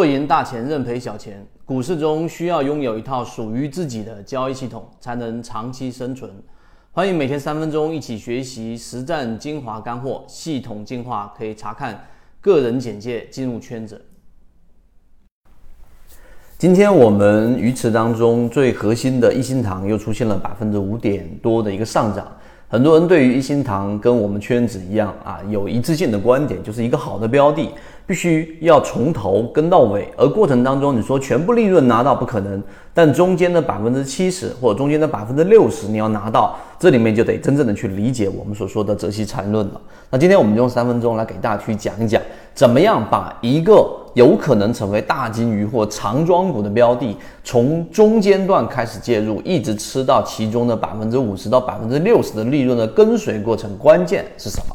做赢大钱，认赔小钱。股市中需要拥有一套属于自己的交易系统，才能长期生存。欢迎每天三分钟一起学习实战精华干货，系统进化可以查看个人简介进入圈子。今天我们鱼池当中最核心的一心堂又出现了百分之五点多的一个上涨。很多人对于一心堂跟我们圈子一样啊，有一致性的观点，就是一个好的标的。必须要从头跟到尾，而过程当中你说全部利润拿到不可能，但中间的百分之七十或者中间的百分之六十你要拿到，这里面就得真正的去理解我们所说的择期缠论了。那今天我们就用三分钟来给大家去讲一讲，怎么样把一个有可能成为大金鱼或长庄股的标的，从中间段开始介入，一直吃到其中的百分之五十到百分之六十的利润的跟随过程，关键是什么？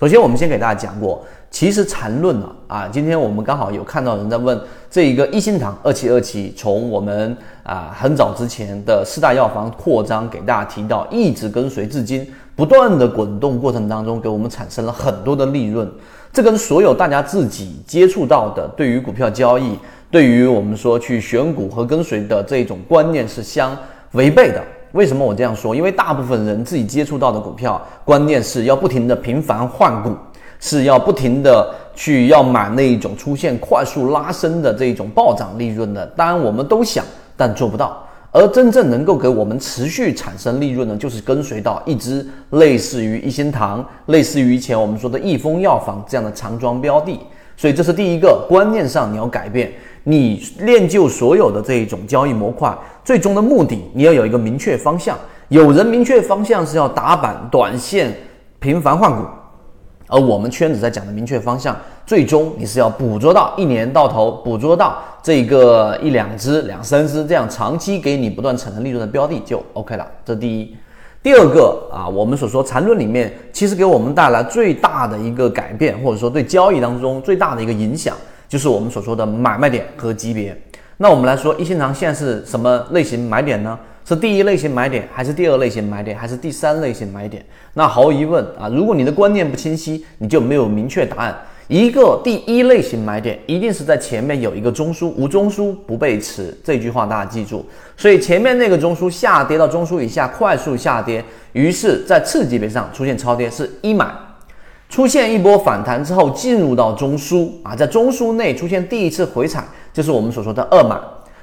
首先，我们先给大家讲过，其实缠论呢，啊，今天我们刚好有看到人在问这一个一心堂二期二期，从我们啊很早之前的四大药房扩张给大家提到，一直跟随至今，不断的滚动过程当中，给我们产生了很多的利润。这跟所有大家自己接触到的对于股票交易，对于我们说去选股和跟随的这种观念是相违背的。为什么我这样说？因为大部分人自己接触到的股票观念是要不停的频繁换股，是要不停的去要买那一种出现快速拉升的这一种暴涨利润的。当然我们都想，但做不到。而真正能够给我们持续产生利润呢，就是跟随到一只类似于一心堂、类似于以前我们说的益丰药房这样的长庄标的。所以这是第一个观念上你要改变。你练就所有的这一种交易模块，最终的目的你要有一个明确方向。有人明确方向是要打板、短线、频繁换股，而我们圈子在讲的明确方向，最终你是要捕捉到一年到头捕捉到这个一两只、两三只这样长期给你不断产生利润的标的就 OK 了。这第一。第二个啊，我们所说缠论里面，其实给我们带来最大的一个改变，或者说对交易当中最大的一个影响。就是我们所说的买卖点和级别。那我们来说，一线堂现在是什么类型买点呢？是第一类型买点，还是第二类型买点，还是第三类型买点？那毫无疑问啊，如果你的观念不清晰，你就没有明确答案。一个第一类型买点，一定是在前面有一个中枢，无中枢不背驰，这句话大家记住。所以前面那个中枢下跌到中枢以下，快速下跌，于是，在次级别上出现超跌，是一买。出现一波反弹之后，进入到中枢啊，在中枢内出现第一次回踩，就是我们所说的二买。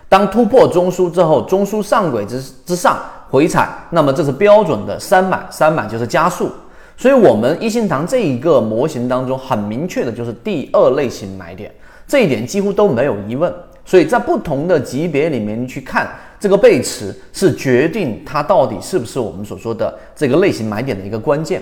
当突破中枢之后，中枢上轨之之上回踩，那么这是标准的三买，三买就是加速。所以，我们一心堂这一个模型当中，很明确的就是第二类型买点，这一点几乎都没有疑问。所以在不同的级别里面去看这个背驰，是决定它到底是不是我们所说的这个类型买点的一个关键。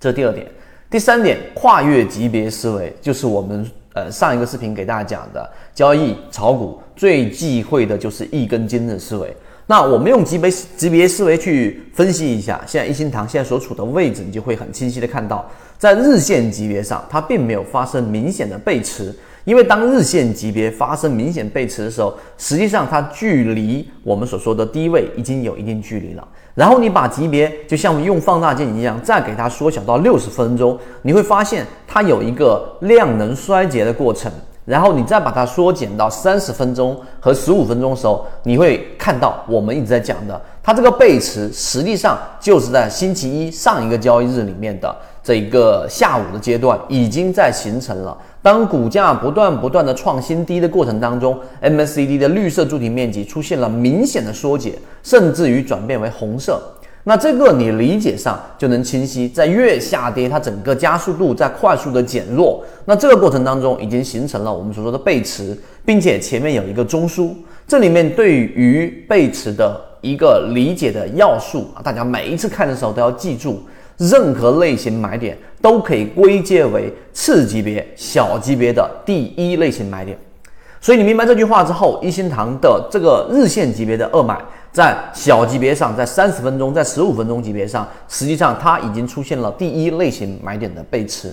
这第二点。第三点，跨越级别思维，就是我们呃上一个视频给大家讲的，交易炒股最忌讳的就是一根筋的思维。那我们用级别级别思维去分析一下，现在一心堂现在所处的位置，你就会很清晰的看到，在日线级别上，它并没有发生明显的背驰。因为当日线级别发生明显背驰的时候，实际上它距离我们所说的低位已经有一定距离了。然后你把级别就像用放大镜一样，再给它缩小到六十分钟，你会发现它有一个量能衰竭的过程。然后你再把它缩减到三十分钟和十五分钟的时候，你会看到我们一直在讲的，它这个背驰实际上就是在星期一上一个交易日里面的这一个下午的阶段已经在形成了。当股价不断不断的创新低的过程当中，MACD 的绿色柱体面积出现了明显的缩减，甚至于转变为红色。那这个你理解上就能清晰，在越下跌，它整个加速度在快速的减弱。那这个过程当中已经形成了我们所说的背驰，并且前面有一个中枢。这里面对于背驰的一个理解的要素啊，大家每一次看的时候都要记住，任何类型买点都可以归结为次级别、小级别的第一类型买点。所以你明白这句话之后，一心堂的这个日线级别的二买。在小级别上，在三十分钟、在十五分钟级别上，实际上它已经出现了第一类型买点的背驰。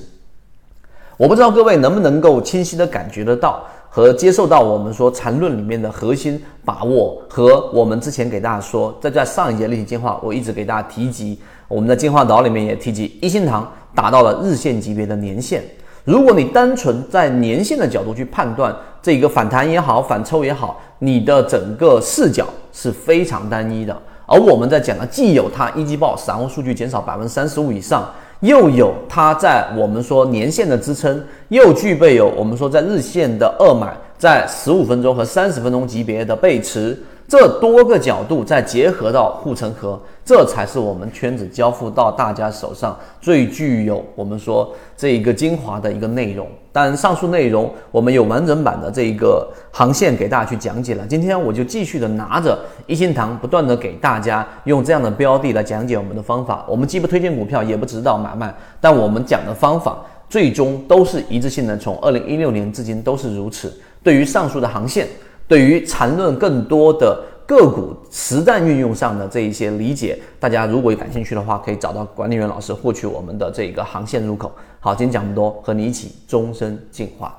我不知道各位能不能够清晰的感觉得到和接受到我们说缠论里面的核心把握，和我们之前给大家说，在在上一节立体进化，我一直给大家提及，我们的进化岛里面也提及，一心堂达到了日线级别的年线。如果你单纯在年线的角度去判断这个反弹也好，反抽也好，你的整个视角是非常单一的。而我们在讲的，既有它一季报散户数据减少百分之三十五以上，又有它在我们说年线的支撑，又具备有我们说在日线的二买，在十五分钟和三十分钟级别的背驰。这多个角度再结合到护城河，这才是我们圈子交付到大家手上最具有我们说这一个精华的一个内容。当然，上述内容我们有完整版的这一个航线给大家去讲解了。今天我就继续的拿着一心堂，不断的给大家用这样的标的来讲解我们的方法。我们既不推荐股票，也不指导买卖，但我们讲的方法最终都是一致性的。从二零一六年至今都是如此。对于上述的航线。对于缠论更多的个股实战运用上的这一些理解，大家如果有感兴趣的话，可以找到管理员老师获取我们的这个航线入口。好，今天讲这么多，和你一起终身进化。